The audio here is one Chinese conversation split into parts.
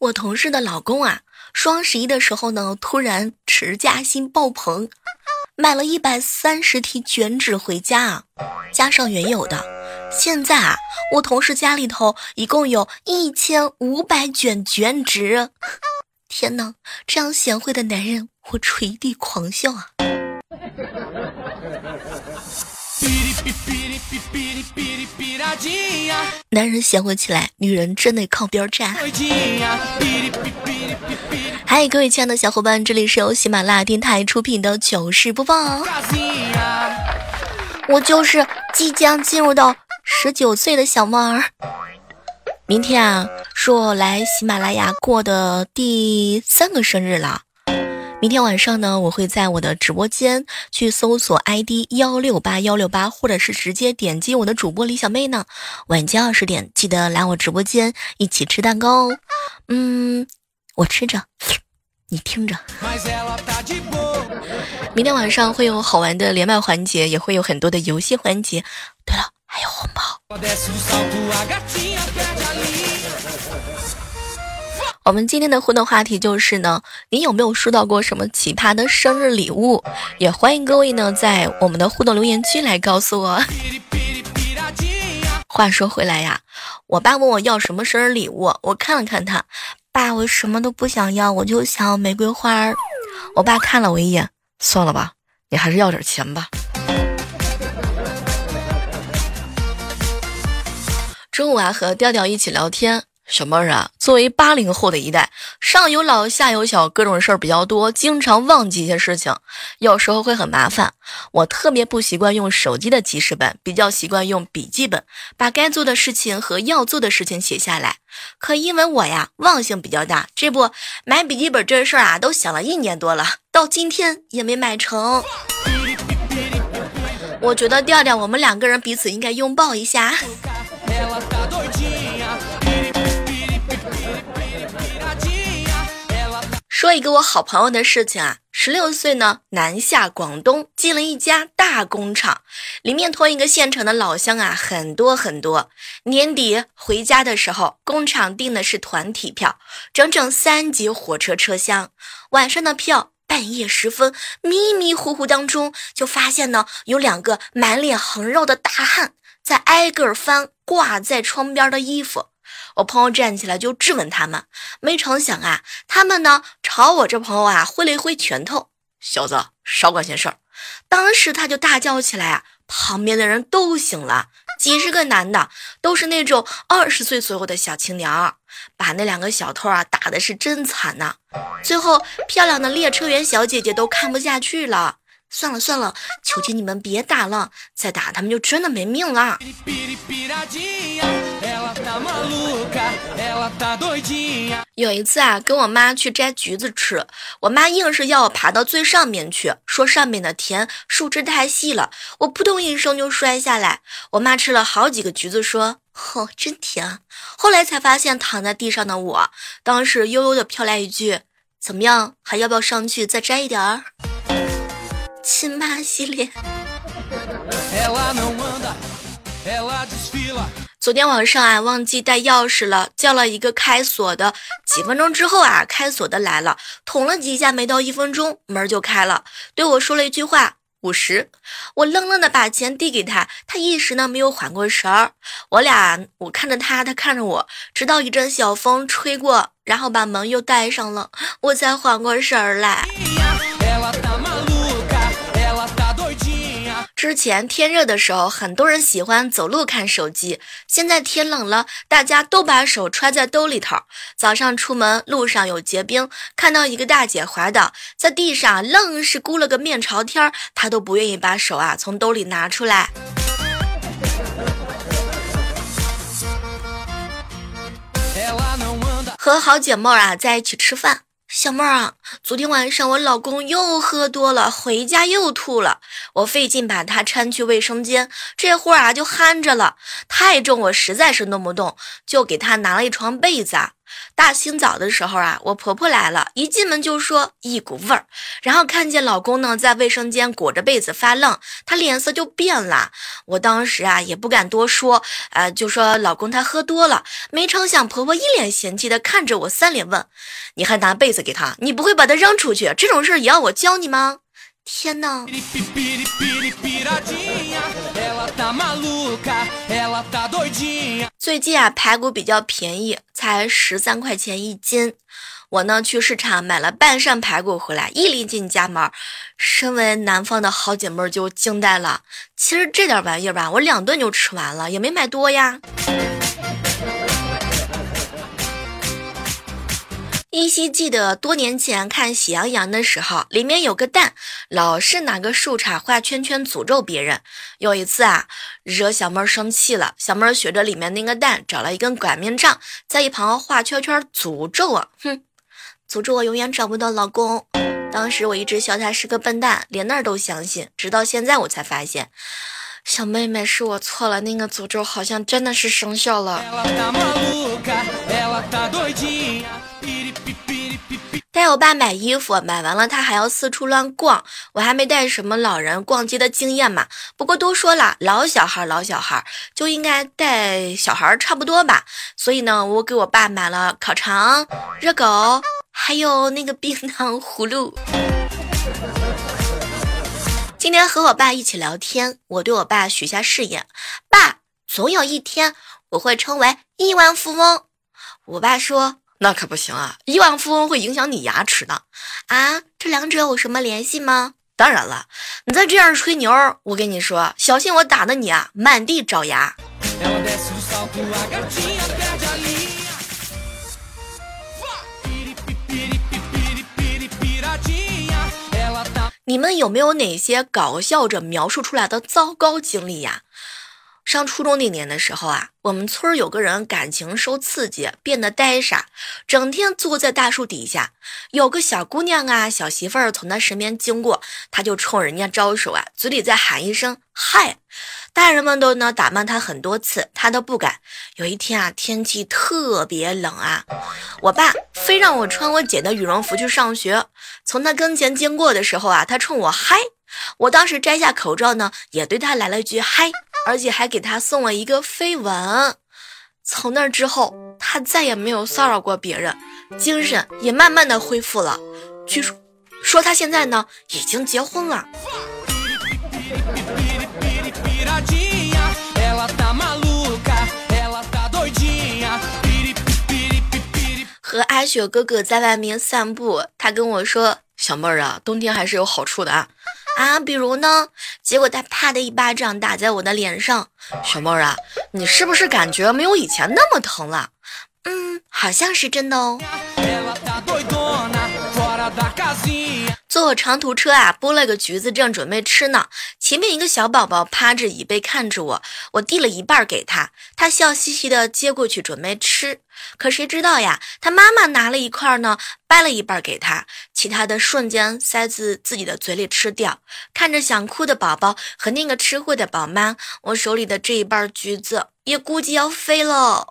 我同事的老公啊，双十一的时候呢，突然持家心爆棚，买了一百三十提卷纸回家啊，加上原有的，现在啊，我同事家里头一共有一千五百卷卷纸。天哪，这样贤惠的男人，我捶地狂笑啊！男人贤惠起来，女人真得靠边站。嗨，各位亲爱的小伙伴，这里是由喜马拉雅电台出品的糗事播报。我就是即将进入到十九岁的小猫儿。明天啊，是我来喜马拉雅过的第三个生日了。明天晚上呢，我会在我的直播间去搜索 ID 幺六八幺六八，或者是直接点击我的主播李小妹呢。晚间二十点记得来我直播间一起吃蛋糕哦。嗯，我吃着，你听着。明天晚上会有好玩的连麦环节，也会有很多的游戏环节。对了，还有红包。我们今天的互动话题就是呢，你有没有收到过什么奇葩的生日礼物？也欢迎各位呢在我们的互动留言区来告诉我。话说回来呀，我爸问我要什么生日礼物，我看了看他，爸，我什么都不想要，我就想要玫瑰花。我爸看了我一眼，算了吧，你还是要点钱吧。中午啊，和调调一起聊天。小妹儿啊，作为八零后的一代，上有老下有小，各种事儿比较多，经常忘记一些事情，有时候会很麻烦。我特别不习惯用手机的记事本，比较习惯用笔记本，把该做的事情和要做的事情写下来。可因为我呀，忘性比较大，这不买笔记本这事儿啊，都想了一年多了，到今天也没买成。我觉得调调，我们两个人彼此应该拥抱一下。说一个我好朋友的事情啊，十六岁呢，南下广东，进了一家大工厂，里面同一个县城的老乡啊很多很多。年底回家的时候，工厂订的是团体票，整整三节火车车厢。晚上的票，半夜时分，迷迷糊糊当中就发现呢，有两个满脸横肉的大汉在挨个翻挂在窗边的衣服。我朋友站起来就质问他们，没成想啊，他们呢朝我这朋友啊挥了一挥拳头，小子少管闲事儿。当时他就大叫起来啊，旁边的人都醒了，几十个男的都是那种二十岁左右的小青年儿，把那两个小偷啊打的是真惨呐。最后漂亮的列车员小姐姐都看不下去了。算了算了，求求你们别打了，再打他们就真的没命了。有一次啊，跟我妈去摘橘子吃，我妈硬是要我爬到最上面去，说上面的甜，树枝太细了。我扑通一声就摔下来。我妈吃了好几个橘子，说：“哦，真甜。”后来才发现躺在地上的我，当时悠悠的飘来一句：“怎么样，还要不要上去再摘一点儿？”亲妈系列。昨天晚上啊，忘记带钥匙了，叫了一个开锁的。几分钟之后啊，开锁的来了，捅了几下，没到一分钟，门就开了，对我说了一句话：五十。我愣愣的把钱递给他，他一时呢没有缓过神儿。我俩，我看着他，他看着我，直到一阵小风吹过，然后把门又带上了，我才缓过神儿来。之前天热的时候，很多人喜欢走路看手机。现在天冷了，大家都把手揣在兜里头。早上出门路上有结冰，看到一个大姐滑倒在地上，愣是咕了个面朝天，她都不愿意把手啊从兜里拿出来。和好姐妹啊在一起吃饭。小妹儿啊，昨天晚上我老公又喝多了，回家又吐了，我费劲把他搀去卫生间，这会儿啊就憨着了，太重我实在是弄不动，就给他拿了一床被子。大清早的时候啊，我婆婆来了，一进门就说一股味儿，然后看见老公呢在卫生间裹着被子发愣，她脸色就变了。我当时啊也不敢多说，呃，就说老公他喝多了。没成想婆婆一脸嫌弃的看着我，三脸问：“你还拿被子给他？你不会把它扔出去？这种事也要我教你吗？”天哪！最近啊，排骨比较便宜，才十三块钱一斤。我呢去市场买了半扇排骨回来，一拎进家门，身为南方的好姐妹就惊呆了。其实这点玩意儿吧，我两顿就吃完了，也没买多呀。依稀记得多年前看《喜羊羊》的时候，里面有个蛋，老是拿个树杈画圈圈诅咒别人。有一次啊，惹小妹儿生气了，小妹儿学着里面那个蛋，找了一根擀面杖，在一旁画圈圈诅咒啊，哼，诅咒我永远找不到老公。当时我一直笑他是个笨蛋，连那儿都相信，直到现在我才发现，小妹妹是我错了，那个诅咒好像真的是生效了。我爸买衣服，买完了他还要四处乱逛，我还没带什么老人逛街的经验嘛。不过都说了，老小孩老小孩就应该带小孩差不多吧。所以呢，我给我爸买了烤肠、热狗，还有那个冰糖葫芦。今天和我爸一起聊天，我对我爸许下誓言：爸，总有一天我会成为亿万富翁。我爸说。那可不行啊！亿万富翁会影响你牙齿的啊！这两者有什么联系吗？当然了，你再这样吹牛，我跟你说，小心我打的你啊，满地找牙。你们有没有哪些搞笑着描述出来的糟糕经历呀？上初中那年的时候啊，我们村有个人感情受刺激，变得呆傻，整天坐在大树底下。有个小姑娘啊，小媳妇儿从他身边经过，他就冲人家招手啊，嘴里再喊一声“嗨”。大人们都呢打骂他很多次，他都不敢。有一天啊，天气特别冷啊，我爸非让我穿我姐的羽绒服去上学。从他跟前经过的时候啊，他冲我嗨。我当时摘下口罩呢，也对他来了一句嗨。而且还给他送了一个飞吻。从那之后，他再也没有骚扰过别人，精神也慢慢的恢复了。据说，说他现在呢已经结婚了。和阿雪哥哥在外面散步，他跟我说：“小妹儿啊，冬天还是有好处的啊。”啊，比如呢？结果他啪的一巴掌打在我的脸上。小妹儿啊，你是不是感觉没有以前那么疼了？嗯，好像是真的哦。坐长途车啊，剥了个橘子，正准备吃呢。前面一个小宝宝趴着椅背看着我，我递了一半给他，他笑嘻嘻的接过去准备吃。可谁知道呀，他妈妈拿了一块呢，掰了一半给他，其他的瞬间塞自自己的嘴里吃掉。看着想哭的宝宝和那个吃货的宝妈，我手里的这一半橘子也估计要飞了。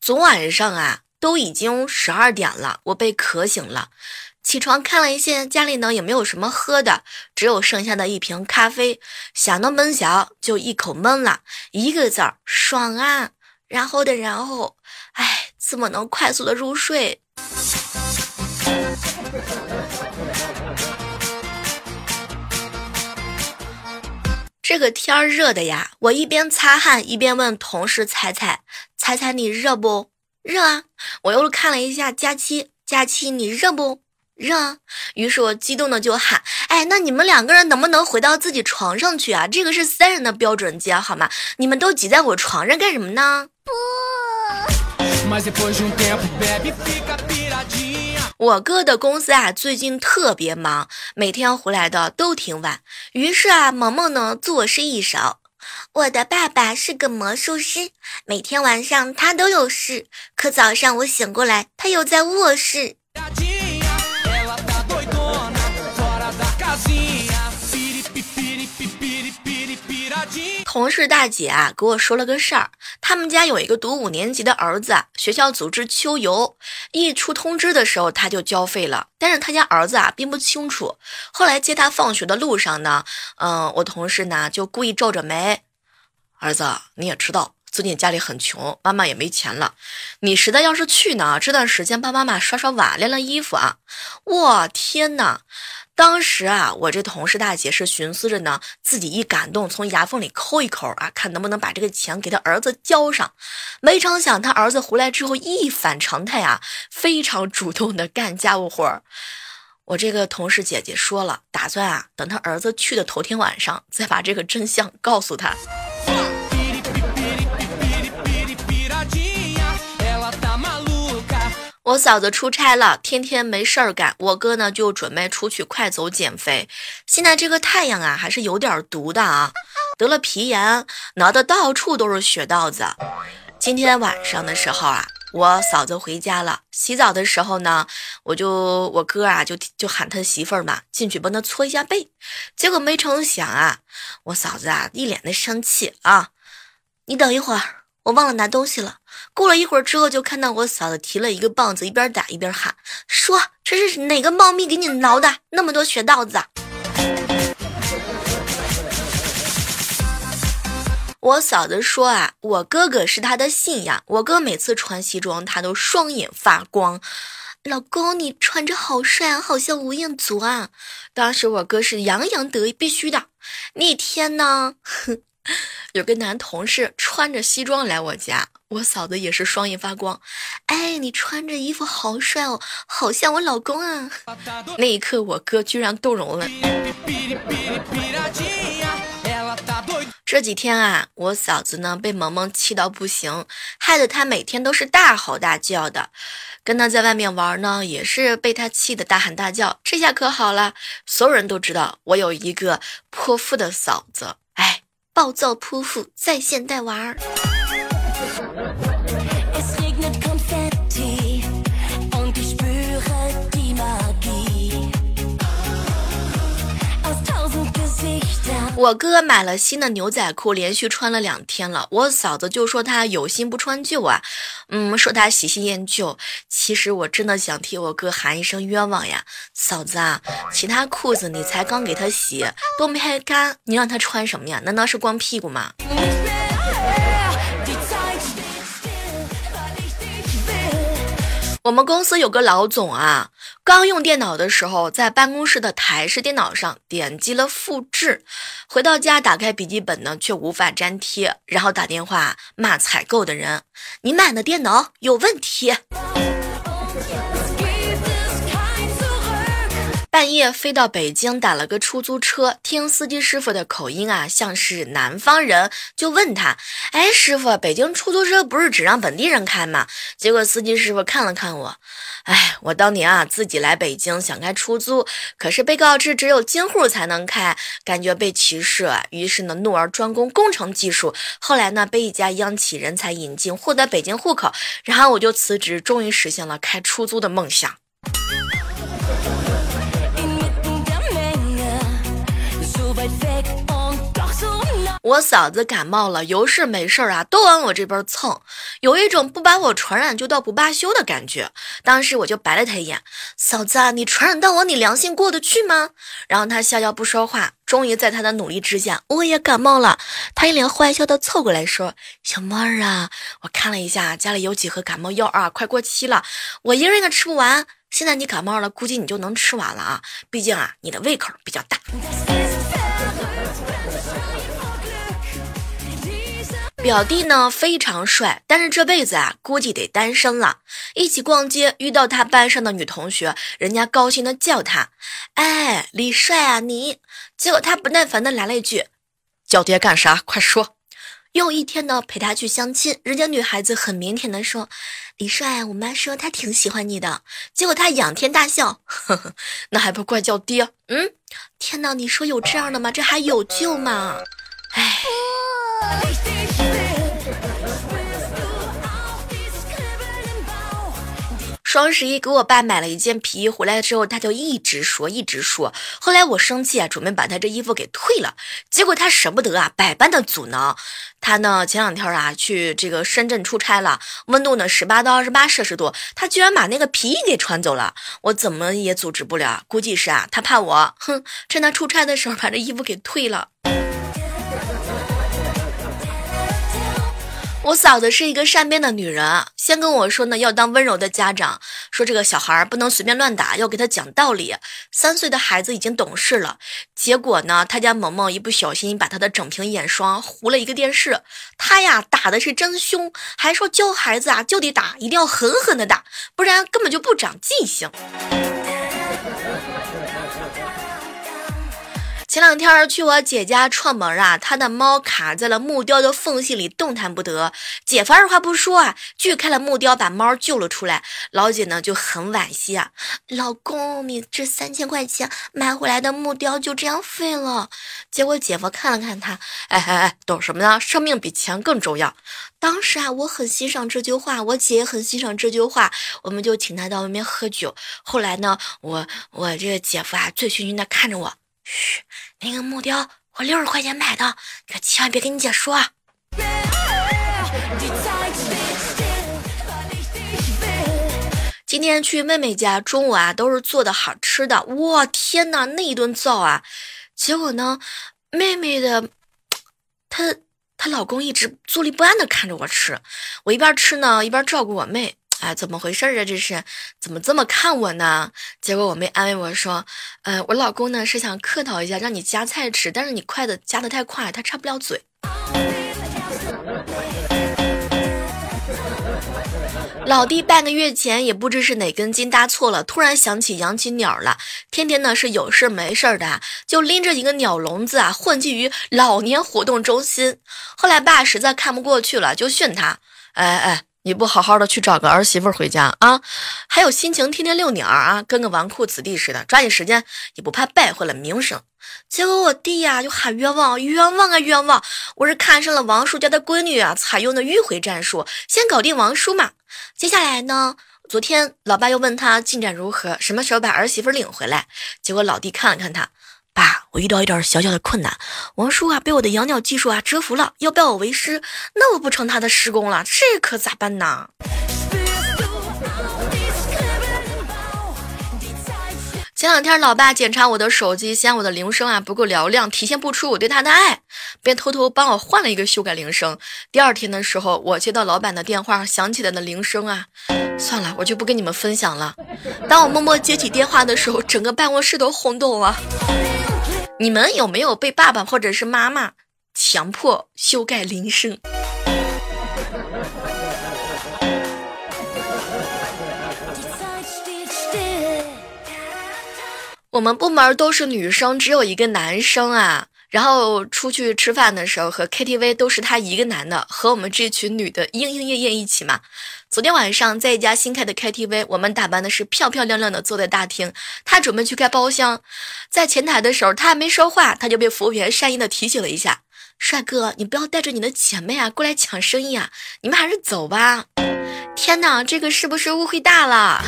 昨晚上啊。都已经十二点了，我被渴醒了，起床看了一下家里呢也没有什么喝的，只有剩下的一瓶咖啡，想都闷小就一口闷了，一个字儿爽啊！然后的然后，哎，怎么能快速的入睡？这个天儿热的呀，我一边擦汗一边问同事彩彩：“彩彩你热不？”热啊！我又看了一下佳期，佳期你热不热？啊？于是我激动的就喊：“哎，那你们两个人能不能回到自己床上去啊？这个是三人的标准间，好吗？你们都挤在我床上干什么呢？”不。我哥的公司啊，最近特别忙，每天回来的都挺晚。于是啊，萌萌呢作诗一首。我的爸爸是个魔术师，每天晚上他都有事，可早上我醒过来，他又在卧室。同事大姐啊，给我说了个事儿。他们家有一个读五年级的儿子，学校组织秋游，一出通知的时候他就交费了。但是他家儿子啊并不清楚。后来接他放学的路上呢，嗯，我同事呢就故意皱着眉：“儿子，你也知道最近家里很穷，妈妈也没钱了。你实在要是去呢，这段时间帮妈妈刷刷碗、晾晾衣服啊。”我天哪！当时啊，我这同事大姐是寻思着呢，自己一感动，从牙缝里抠一抠啊，看能不能把这个钱给他儿子交上。没成想，他儿子回来之后一反常态啊，非常主动的干家务活儿。我这个同事姐姐说了，打算啊，等他儿子去的头天晚上，再把这个真相告诉他。我嫂子出差了，天天没事儿干。我哥呢就准备出去快走减肥。现在这个太阳啊，还是有点毒的啊，得了皮炎，挠得到处都是血道子。今天晚上的时候啊，我嫂子回家了，洗澡的时候呢，我就我哥啊就就喊他媳妇儿嘛进去帮他搓一下背。结果没成想啊，我嫂子啊一脸的生气啊，你等一会儿。我忘了拿东西了。过了一会儿之后，就看到我嫂子提了一个棒子，一边打一边喊：“说这是哪个猫咪给你挠的？那么多血道子！”我嫂子说啊，我哥哥是他的信仰。我哥每次穿西装，他都双眼发光。老公，你穿着好帅啊，好像吴彦祖啊！当时我哥是洋洋得意，必须的。那天呢，有个男同事穿着西装来我家，我嫂子也是双眼发光。哎，你穿着衣服好帅哦，好像我老公啊！那一刻，我哥居然动容了。这几天啊，我嫂子呢被萌萌气到不行，害得她每天都是大吼大叫的。跟他在外面玩呢，也是被他气得大喊大叫。这下可好了，所有人都知道我有一个泼妇的嫂子。暴躁泼妇在线带娃儿。我哥买了新的牛仔裤，连续穿了两天了。我嫂子就说他有新不穿旧啊，嗯，说他喜新厌旧。其实我真的想替我哥喊一声冤枉呀，嫂子啊，其他裤子你才刚给他洗，都没还干，你让他穿什么呀？难道是光屁股吗？我们公司有个老总啊，刚用电脑的时候，在办公室的台式电脑上点击了复制，回到家打开笔记本呢，却无法粘贴，然后打电话骂采购的人：“你买的电脑有问题。”半夜飞到北京打了个出租车，听司机师傅的口音啊，像是南方人，就问他：“哎，师傅，北京出租车不是只让本地人开吗？”结果司机师傅看了看我，哎，我当年啊自己来北京想开出租，可是被告知只有京户才能开，感觉被歧视，于是呢怒而专攻工程技术。后来呢被一家央企人才引进，获得北京户口，然后我就辞职，终于实现了开出租的梦想。我嫂子感冒了，有事没事啊，都往我这边蹭，有一种不把我传染就到不罢休的感觉。当时我就白了他一眼，嫂子，你传染到我，你良心过得去吗？然后他笑笑不说话。终于在他的努力之下，我也感冒了。他一脸坏笑的凑过来说：“小妹儿啊，我看了一下，家里有几盒感冒药啊，快过期了，我一个人也吃不完。现在你感冒了，估计你就能吃完了啊，毕竟啊，你的胃口比较大。”表弟呢非常帅，但是这辈子啊估计得单身了。一起逛街遇到他班上的女同学，人家高兴的叫他：“哎，李帅啊你！”结果他不耐烦的来了一句：“叫爹干啥？快说！”又一天呢陪他去相亲，人家女孩子很腼腆的说：“李帅，我妈说她挺喜欢你的。”结果他仰天大笑：“呵呵，那还不怪叫爹？嗯，天哪，你说有这样的吗？这还有救吗？哎。”双十一给我爸买了一件皮衣回来之后，他就一直说一直说。后来我生气啊，准备把他这衣服给退了，结果他舍不得啊，百般的阻挠。他呢前两天啊去这个深圳出差了，温度呢十八到二十八摄氏度，他居然把那个皮衣给穿走了，我怎么也阻止不了。估计是啊，他怕我，哼，趁他出差的时候把这衣服给退了。我嫂子是一个善变的女人，先跟我说呢，要当温柔的家长，说这个小孩不能随便乱打，要给他讲道理。三岁的孩子已经懂事了，结果呢，他家萌萌一不小心把他的整瓶眼霜糊了一个电视，他呀打的是真凶，还说教孩子啊就得打，一定要狠狠的打，不然根本就不长记性。前两天去我姐家串门啊，她的猫卡在了木雕的缝隙里，动弹不得。姐夫二话不说啊，锯开了木雕，把猫救了出来。老姐呢就很惋惜啊，老公，你这三千块钱买回来的木雕就这样废了。结果姐夫看了看他，哎哎哎，懂什么呢？生命比钱更重要。当时啊，我很欣赏这句话，我姐也很欣赏这句话，我们就请他到外面喝酒。后来呢，我我这个姐夫啊，醉醺醺的看着我。嘘，那个木雕我六十块钱买的，可千万别跟你姐说。今天去妹妹家，中午啊都是做的好吃的。哇，天哪，那一顿造啊！结果呢，妹妹的她她老公一直坐立不安的看着我吃，我一边吃呢一边照顾我妹。哎，怎么回事啊？这是怎么这么看我呢？结果我妹安慰我说：“呃，我老公呢是想客套一下，让你夹菜吃，但是你筷子夹的太快，他插不了嘴。”老弟半个月前也不知是哪根筋搭错了，突然想起养起鸟了，天天呢是有事没事的，就拎着一个鸟笼子啊混迹于老年活动中心。后来爸实在看不过去了，就训他：“哎哎。”你不好好的去找个儿媳妇回家啊，还有心情天天遛鸟啊，跟个纨绔子弟似的，抓紧时间也不怕败坏了名声。结果我弟呀就喊冤枉，冤枉啊冤枉！我是看上了王叔家的闺女啊，采用的迂回战术，先搞定王叔嘛。接下来呢，昨天老爸又问他进展如何，什么时候把儿媳妇领回来？结果老弟看了看他。爸，我遇到一点小小的困难，王叔啊被我的养鸟技术啊折服了，要拜我为师，那我不成他的师公了，这可咋办呢？前两天老爸检查我的手机，嫌我的铃声啊不够嘹亮，体现不出我对他的爱，便偷偷帮我换了一个修改铃声。第二天的时候，我接到老板的电话，响起来的铃声啊，算了，我就不跟你们分享了。当我默默接起电话的时候，整个办公室都轰动了。你们有没有被爸爸或者是妈妈强迫修改铃声？我们部门都是女生，只有一个男生啊。然后出去吃饭的时候和 KTV 都是他一个男的和我们这群女的莺莺燕燕一起嘛。昨天晚上在一家新开的 KTV，我们打扮的是漂漂亮亮的坐在大厅，他准备去开包厢，在前台的时候他还没说话，他就被服务员善意的提醒了一下：“帅哥，你不要带着你的姐妹啊过来抢生意啊，你们还是走吧。”天哪，这个是不是误会大了？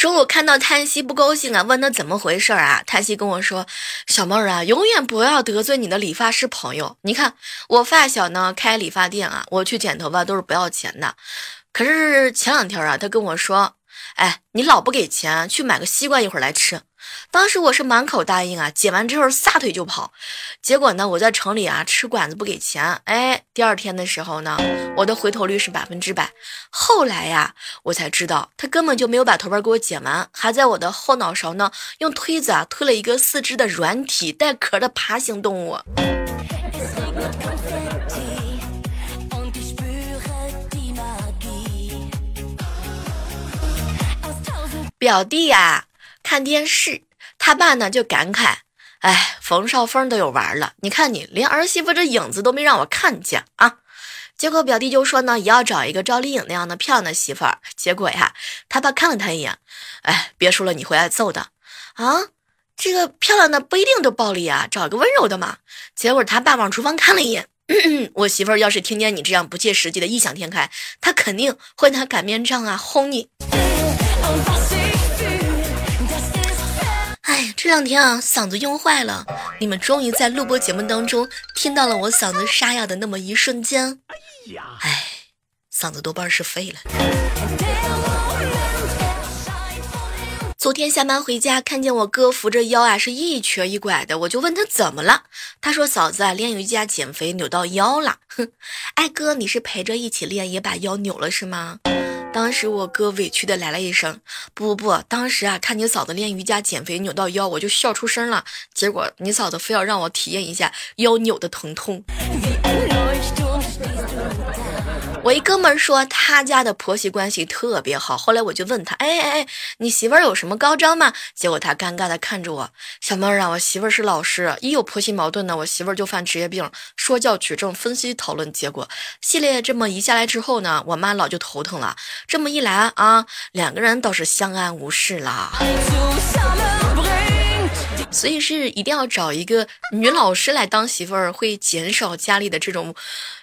中午看到叹息不高兴啊，问他怎么回事啊？叹息跟我说：“小妹儿啊，永远不要得罪你的理发师朋友。你看我发小呢开理发店啊，我去剪头发都是不要钱的。可是前两天啊，他跟我说。”哎，你老不给钱，去买个西瓜一会儿来吃。当时我是满口答应啊，剪完之后撒腿就跑。结果呢，我在城里啊吃馆子不给钱。哎，第二天的时候呢，我的回头率是百分之百。后来呀，我才知道他根本就没有把头发给我剪完，还在我的后脑勺呢用推子啊推了一个四肢的软体带壳的爬行动物。表弟呀，看电视，他爸呢就感慨：“哎，冯绍峰都有娃了，你看你连儿媳妇这影子都没让我看见啊！”结果表弟就说呢，也要找一个赵丽颖那样的漂亮的媳妇儿。结果呀，他爸看了他一眼：“哎，别说了，你会挨揍的啊！这个漂亮的不一定都暴力啊，找个温柔的嘛。”结果他爸往厨房看了一眼，我媳妇儿要是听见你这样不切实际的异想天开，她肯定会拿擀面杖啊轰你。哎，这两天啊，嗓子用坏了。你们终于在录播节目当中听到了我嗓子沙哑的那么一瞬间。哎呀，哎，嗓子多半是废了。昨天下班回家，看见我哥扶着腰啊，是一瘸一拐的，我就问他怎么了。他说：“嫂子啊，练瑜伽减肥扭到腰了。”哼，哎哥，你是陪着一起练，也把腰扭了是吗？当时我哥委屈的来了一声：“不不不，当时啊，看你嫂子练瑜伽减肥扭到腰，我就笑出声了。结果你嫂子非要让我体验一下腰扭的疼痛。”我一哥们说他家的婆媳关系特别好，后来我就问他，哎哎哎，你媳妇儿有什么高招吗？结果他尴尬的看着我，小妹儿啊，我媳妇儿是老师，一有婆媳矛盾呢，我媳妇儿就犯职业病，说教取证，分析讨论，结果系列这么一下来之后呢，我妈老就头疼了，这么一来啊，两个人倒是相安无事啦。所以是一定要找一个女老师来当媳妇儿，会减少家里的这种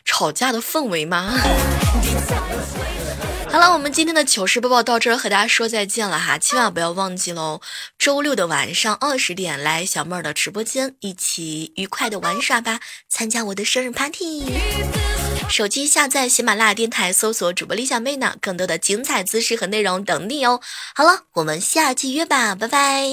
吵架的氛围吗？好了，我们今天的糗事播报到这儿，和大家说再见了哈！千万不要忘记喽，周六的晚上二十点来小妹儿的直播间，一起愉快的玩耍吧，参加我的生日 party。手机下载喜马拉雅电台，搜索主播李小妹呢，更多的精彩姿势和内容等你哦。好了，我们下期约吧，拜拜。